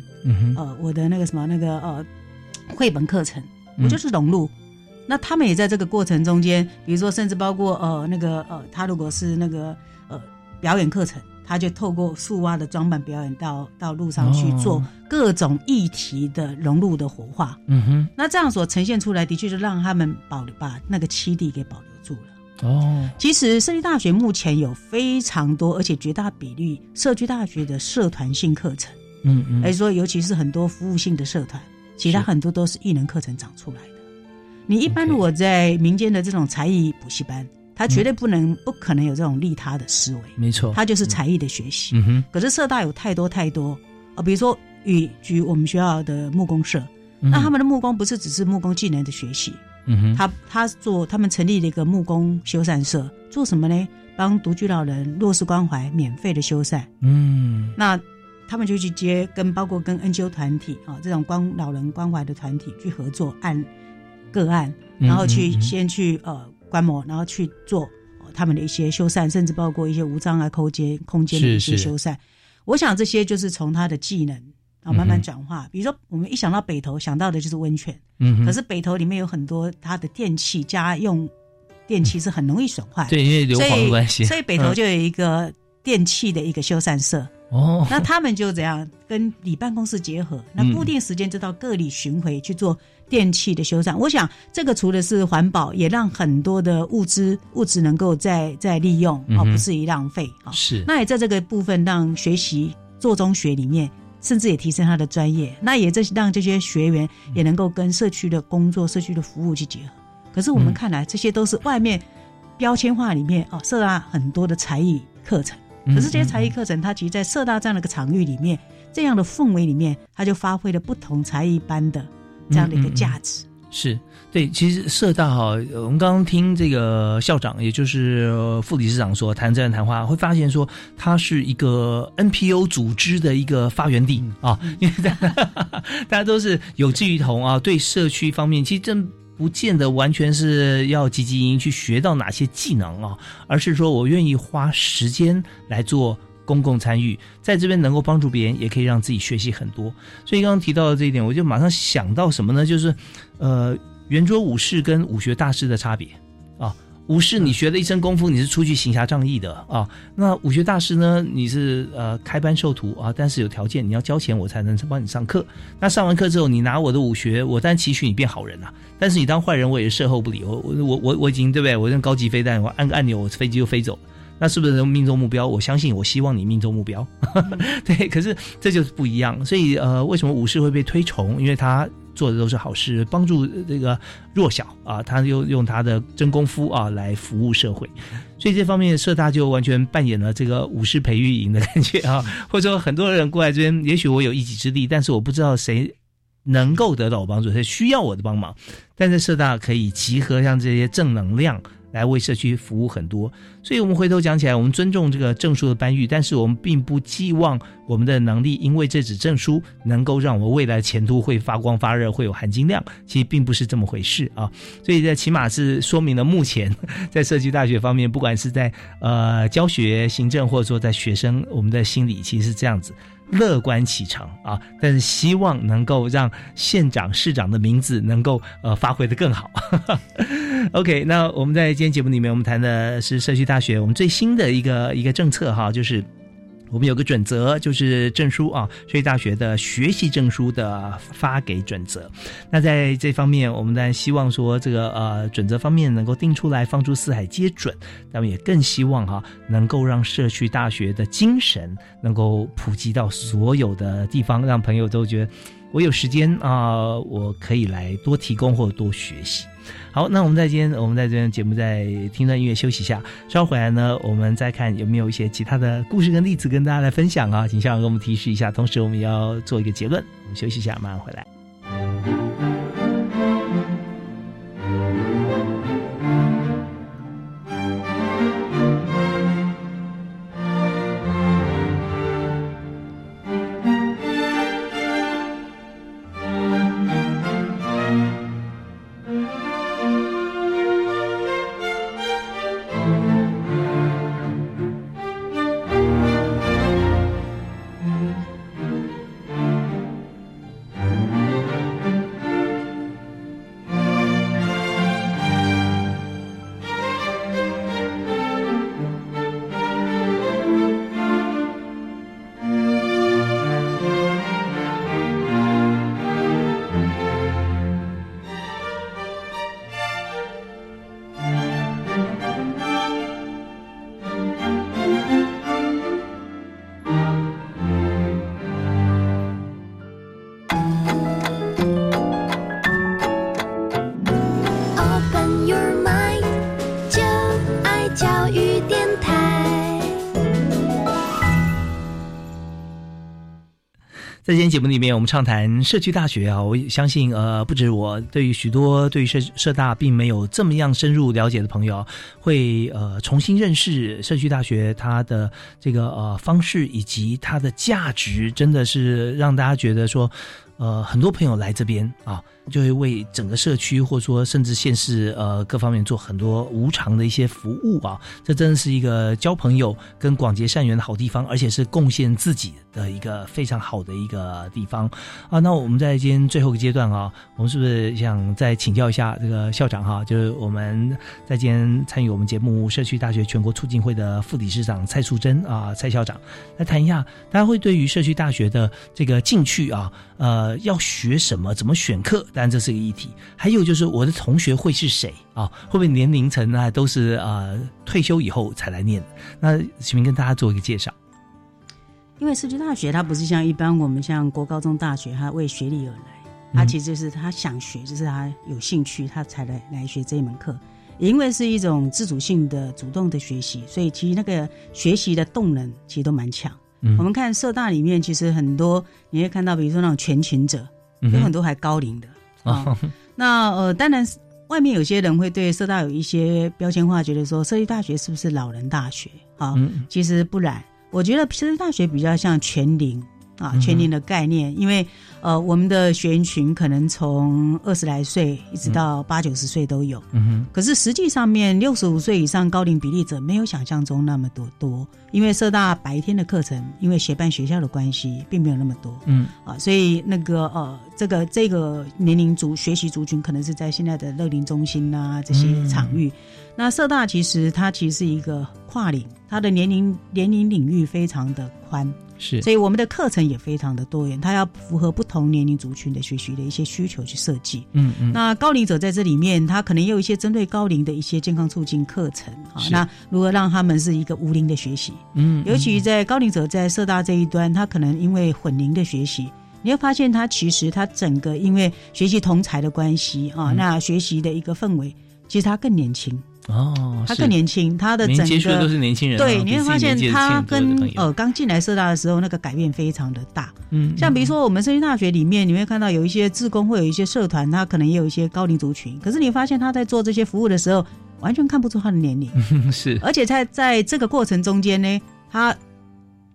呃我的那个什么那个呃绘本课程，我就是融入。那他们也在这个过程中间，比如说，甚至包括呃那个呃，他如果是那个呃表演课程，他就透过树蛙的装扮表演到到路上去做各种议题的融入的活化。嗯哼，那这样所呈现出来的确是让他们保留把那个栖地给保留住了。哦，其实社区大学目前有非常多，而且绝大比例社区大学的社团性课程。嗯嗯，而且说尤其是很多服务性的社团，其他很多都是艺能课程长出来的。你一般如果在民间的这种才艺补习班，他绝对不能、不可能有这种利他的思维。没错，他就是才艺的学习。嗯哼。可是社大有太多太多啊，比如说与举我们学校的木工社，那他们的木工不是只是木工技能的学习。嗯哼。他他做他们成立了一个木工修缮社，做什么呢？帮独居老人、弱势关怀免费的修缮。嗯。那他们就去接跟包括跟 NGO 团体啊这种关老人关怀的团体去合作按。个案，然后去先去呃观摩，然后去做他们的一些修缮，甚至包括一些无障碍空间空间的一些修缮。我想这些就是从他的技能啊慢慢转化。比如说，我们一想到北投，想到的就是温泉。嗯，可是北投里面有很多它的电器家用电器是很容易损坏。对，因为硫磺的关系。所以北投就有一个电器的一个修缮社。哦，那他们就怎样跟里办公室结合，那固定时间就到各里巡回去做电器的修缮。我想这个除了是环保，也让很多的物资物质能够再再利用，哦，不至于浪费啊。是，那也在这个部分让学习做中学里面，甚至也提升他的专业。那也这让这些学员也能够跟社区的工作、社区的服务去结合。可是我们看来，这些都是外面标签化里面哦，设大很多的才艺课程。可是这些才艺课程，它其实，在社大这样的一个场域里面，这样的氛围里面，它就发挥了不同才艺班的这样的一个价值。是对，其实社大哈，我们刚刚听这个校长，也就是副理事长说谈这样谈话，会发现说，它是一个 NPO 组织的一个发源地啊，因为 大家都是有志于同啊，对社区方面，其实真。不见得完全是要积极营去学到哪些技能啊，而是说我愿意花时间来做公共参与，在这边能够帮助别人，也可以让自己学习很多。所以刚刚提到的这一点，我就马上想到什么呢？就是呃，圆桌武士跟武学大师的差别啊。武士，你学了一身功夫，你是出去行侠仗义的啊。那武学大师呢？你是呃开班授徒啊，但是有条件，你要交钱我才能帮你上课。那上完课之后，你拿我的武学，我当然期许你变好人呐。但是你当坏人，我也是事后不理。我我我我已经对不对？我用高级飞弹，我按个按钮，我飞机就飞走。那是不是能命中目标？我相信，我希望你命中目标。对，可是这就是不一样。所以呃，为什么武士会被推崇？因为他。做的都是好事，帮助这个弱小啊，他又用他的真功夫啊来服务社会，所以这方面社大就完全扮演了这个武士培育营的感觉啊，或者说很多人过来这边，也许我有一己之力，但是我不知道谁能够得到我帮助，谁需要我的帮忙，但是社大可以集合像这些正能量。来为社区服务很多，所以我们回头讲起来，我们尊重这个证书的颁育，但是我们并不寄望我们的能力，因为这纸证书能够让我们未来前途会发光发热，会有含金量，其实并不是这么回事啊。所以这起码是说明了目前在社区大学方面，不管是在呃教学、行政，或者说在学生，我们的心理其实是这样子。乐观启程啊，但是希望能够让县长、市长的名字能够呃发挥的更好。OK，那我们在今天节目里面，我们谈的是社区大学我们最新的一个一个政策哈，就是。我们有个准则，就是证书啊，社区大学的学习证书的发给准则。那在这方面，我们当然希望说，这个呃准则方面能够定出来，放诸四海皆准。那么也更希望哈，能够让社区大学的精神能够普及到所有的地方，让朋友都觉得我有时间啊，我可以来多提供或者多学习。好，那我们在今天，我们在这边节目再听段音乐休息一下，稍后回来呢，我们再看有没有一些其他的故事跟例子跟大家来分享啊，请校长给我们提示一下，同时我们也要做一个结论，我们休息一下，马上回来。里面，我们畅谈社区大学啊，我相信呃，不止我，对于许多对于社社大并没有这么样深入了解的朋友，会呃重新认识社区大学它的这个呃方式以及它的价值，真的是让大家觉得说。呃，很多朋友来这边啊，就会为整个社区，或者说甚至县市呃各方面做很多无偿的一些服务啊。这真的是一个交朋友跟广结善缘的好地方，而且是贡献自己的一个非常好的一个地方啊。那我们在今天最后一个阶段啊，我们是不是想再请教一下这个校长哈？就是我们在今天参与我们节目社区大学全国促进会的副理事长蔡素贞啊，蔡校长来谈一下，大家会对于社区大学的这个进去啊，呃，要学什么？怎么选课？当然这是个议题。还有就是我的同学会是谁啊？会不会年龄层呢？都是呃退休以后才来念？那请跟大家做一个介绍。因为社区大学它不是像一般我们像国高中大学，它为学历而来，它其实就是他想学，就是他有兴趣，他才来来学这一门课。因为是一种自主性的、主动的学习，所以其实那个学习的动能其实都蛮强。我们看社大里面，其实很多你会看到，比如说那种全勤者，有很多还高龄的啊。那呃，当然外面有些人会对社大有一些标签化，觉得说社区大学是不是老人大学啊？其实不然，我觉得社区大学比较像全龄。啊，全龄的概念，因为呃，我们的学员群可能从二十来岁一直到八九十岁都有。嗯哼。可是实际上面，六十五岁以上高龄比例者没有想象中那么多多，因为社大白天的课程，因为协办学校的关系，并没有那么多。嗯。啊，所以那个呃，这个这个年龄族学习族群，可能是在现在的乐龄中心啊这些场域。那社大其实它其实是一个跨领，它的年龄年龄领域非常的宽。是，所以我们的课程也非常的多元，它要符合不同年龄族群的学习的一些需求去设计。嗯嗯。那高龄者在这里面，他可能也有一些针对高龄的一些健康促进课程啊。那如何让他们是一个无龄的学习？嗯。尤其在高龄者在社大这一端，他可能因为混龄的学习，你会发现他其实他整个因为学习同才的关系啊，那学习的一个氛围，其实他更年轻。哦，他更年轻，他的整个都是年轻人。对，你会发现他跟呃刚进来社大的时候，那个改变非常的大。嗯，像比如说我们社区大学里面，你会看到有一些自工会有一些社团，他可能也有一些高龄族群。可是你发现他在做这些服务的时候，完全看不出他的年龄。是，而且在在这个过程中间呢，他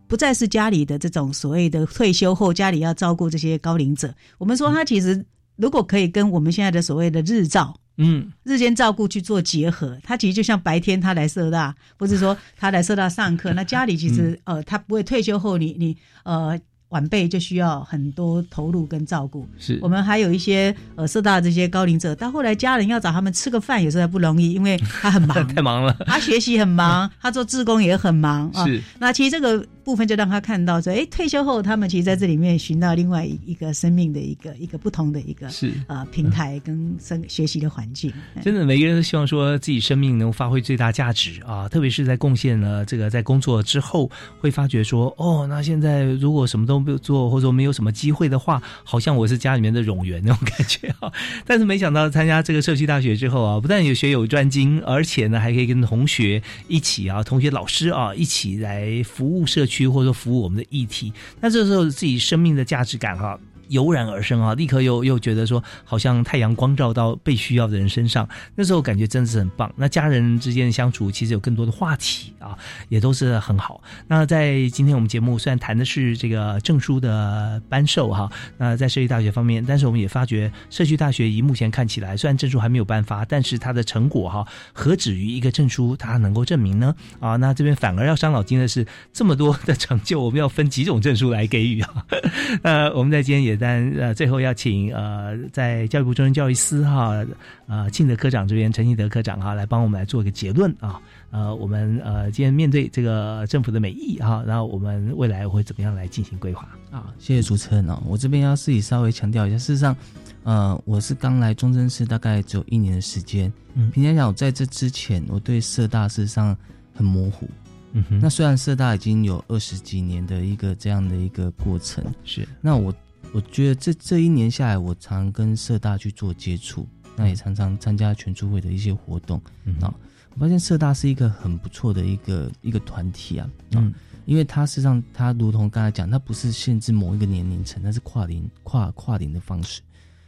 不再是家里的这种所谓的退休后家里要照顾这些高龄者。我们说他其实如果可以跟我们现在的所谓的日照。嗯，日间照顾去做结合，他其实就像白天他来社大，或者说他来社大上课，那家里其实呃，他不会退休后你你呃。晚辈就需要很多投入跟照顾，是我们还有一些呃，社大这些高龄者，到后来家人要找他们吃个饭，有时候还不容易，因为他很忙，太忙了，他学习很忙，他做志工也很忙啊。是，那其实这个部分就让他看到说，哎，退休后他们其实在这里面寻到另外一个生命的一个一个不同的一个是啊平台跟生学习的环境。真的，每个人都希望说自己生命能发挥最大价值啊，特别是在贡献了这个在工作之后，会发觉说，哦，那现在如果什么都没有做，或者说没。没有什么机会的话，好像我是家里面的冗员那种感觉啊。但是没想到参加这个社区大学之后啊，不但有学有专精，而且呢还可以跟同学一起啊，同学老师啊一起来服务社区，或者说服务我们的议题。那这时候自己生命的价值感哈。油然而生啊，立刻又又觉得说，好像太阳光照到被需要的人身上，那时候感觉真的是很棒。那家人之间的相处，其实有更多的话题啊，也都是很好。那在今天我们节目虽然谈的是这个证书的颁授哈，那在社区大学方面，但是我们也发觉，社区大学以目前看起来，虽然证书还没有颁发，但是它的成果哈，何止于一个证书，它能够证明呢？啊，那这边反而要伤脑筋的是，这么多的成就，我们要分几种证书来给予啊？那，我们在今天也。但呃，最后要请呃，在教育部中央教育司哈，呃，庆德科长这边，陈庆德科长哈，来帮我们来做一个结论啊。呃，我们呃，今天面对这个政府的美意哈，然后我们未来会怎么样来进行规划啊？谢谢主持人哦。我这边要自己稍微强调一下，事实上，呃，我是刚来中正市，大概只有一年的时间。嗯，平常讲，我在这之前，我对社大事实上很模糊。嗯哼，那虽然社大已经有二十几年的一个这样的一个过程，是那我。我觉得这这一年下来，我常跟社大去做接触，那也常常参加全初会的一些活动啊。我发现社大是一个很不错的一个一个团体啊，嗯，因为它实际上它如同刚才讲，它不是限制某一个年龄层，它是跨龄跨跨龄的方式。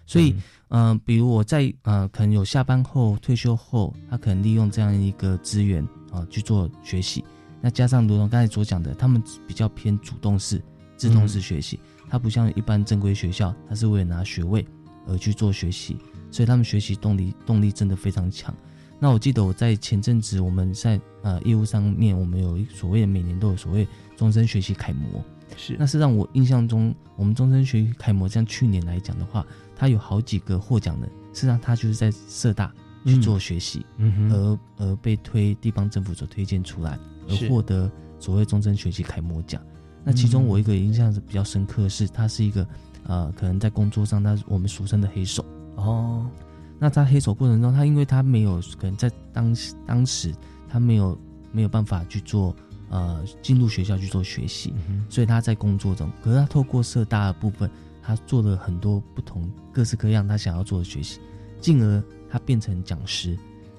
所以，嗯，比如我在呃，可能有下班后退休后，他可能利用这样一个资源啊去做学习。那加上如同刚才所讲的，他们比较偏主动式、自动式学习。它不像一般正规学校，它是为了拿学位而去做学习，所以他们学习动力动力真的非常强。那我记得我在前阵子我们在呃业务上面，我们有一所谓的每年都有所谓终身学习楷模，是那是让我印象中，我们终身学习楷模，像去年来讲的话，它有好几个获奖的，事实上他就是在社大去做学习，嗯哼，而而被推地方政府所推荐出来，而获得所谓终身学习楷模奖。那其中嗯我一个印象是比较深刻的是，他是一个呃，可能在工作上，他是我们俗称的黑手。哦，那在黑手过程中，他因为他没有可能在当时当时他没有没有办法去做呃进入学校去做学习，嗯所以他在工作中，可是他透过社大的部分，他做了很多不同各式各样他想要做的学习，进而他变成讲师。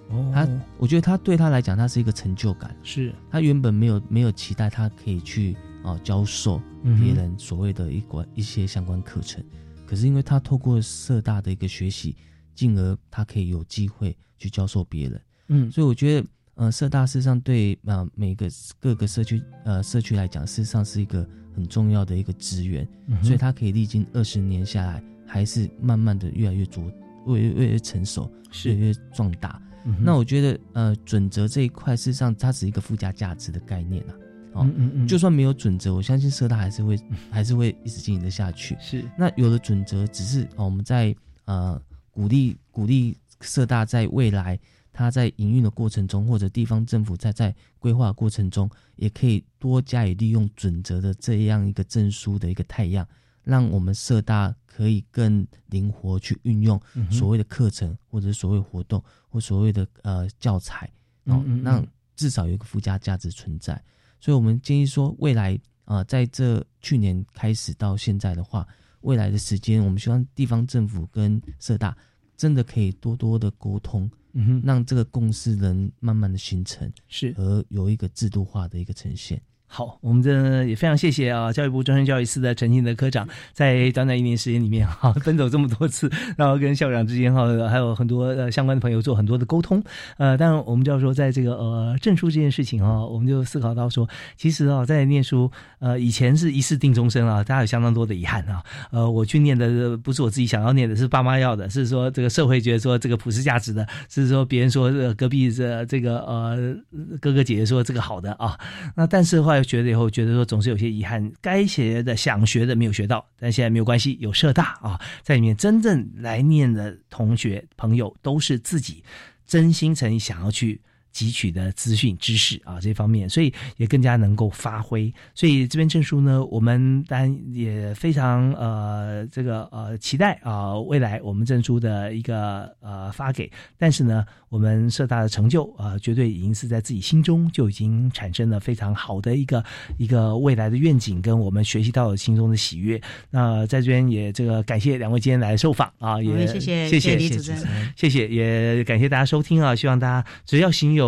哦，他我觉得他对他来讲，他是一个成就感。是他原本没有没有期待他可以去啊、呃教授别人所谓的一关一些相关课程，可是因为他透过社大的一个学习，进而他可以有机会去教授别人。嗯所以我觉得，呃，社大事实上对呃每个各个社区呃社区来讲，事实上是一个很重要的一个资源，嗯所以它可以历经二十年下来，还是慢慢的越来越茁，越越越成熟，是越来越壮大。嗯那我觉得，呃，准则这一块，事实上它只是一个附加价值的概念啊。哦，嗯嗯嗯。就算没有准则，我相信社大还是会还是会一直经营的下去。是。那有了准则，只是哦我们在呃鼓励鼓励社大在未来它在营运的过程中，或者地方政府在在规划过程中，也可以多加以利用准则的这样一个证书的一个太阳，让我们社大可以更灵活去运用所谓的课程，或者所谓活动或所谓的呃教材，哦嗯嗯嗯，让至少有一个附加价值存在。所以我们建议说，未来啊、呃在这去年开始到现在的话，未来的时间，我们希望地方政府跟社大真的可以多多的沟通，嗯哼让这个共识能慢慢的形成，是而有一个制度化的一个呈现。好，我们这也非常谢谢啊，教育部终身教育司的陈庆德科长，在短短一年时间里面哈、奔走这么多次，然后跟校长之间哈、还有很多呃相关的朋友做很多的沟通。呃，当然我们就要说，在这个呃证书这件事情哈、我们就思考到说，其实啊，在念书呃以前是一试定终身啊，大家有相当多的遗憾啊。呃，我去念的不是我自己想要念的，是爸妈要的，是说这个社会觉得说这个普世价值的，是说别人说呃隔壁这这个呃哥哥姐姐说这个好的啊。那但是的话来学了以后，觉得说总是有些遗憾，该学的、想学的没有学到，但现在没有关系，有社大啊，在里面真正来念的同学朋友都是自己真心诚意想要去。汲取的资讯知识啊这方面，所以也更加能够发挥。所以这边证书呢，我们当然也非常呃这个呃期待啊、未来我们证书的一个呃发给。但是呢，我们社大的成就啊、呃绝对已经是在自己心中就已经产生了非常好的一个一个未来的愿景，跟我们学习到心中的喜悦。那在这边也这个感谢两位今天来受访啊，也谢谢谢谢谢谢李主持人谢谢，也感谢大家收听啊！希望大家只要心有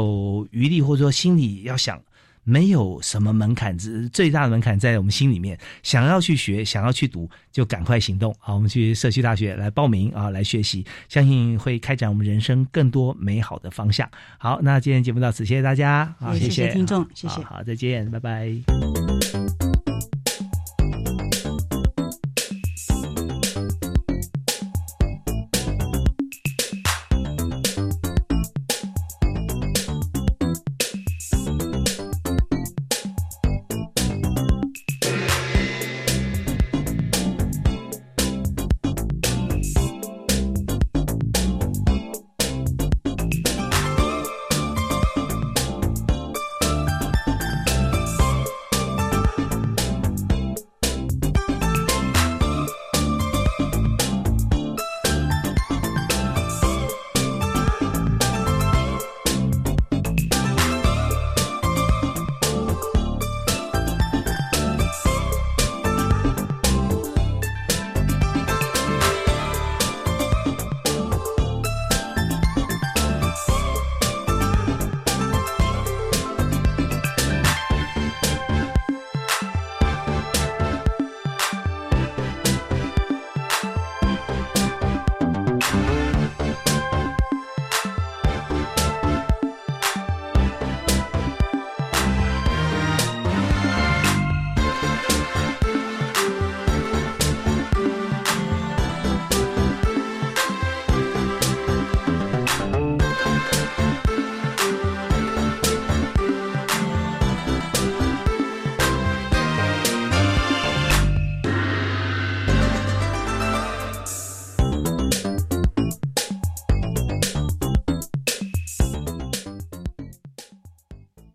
余力，或者说心里要想，没有什么门槛，只最大的门槛在我们心里面。想要去学，想要去读，就赶快行动好，我们去社区大学来报名啊，来学习，相信会开展我们人生更多美好的方向。好，那今天节目到此，谢谢大家，好，谢谢谢听众谢谢好好，再见，拜拜。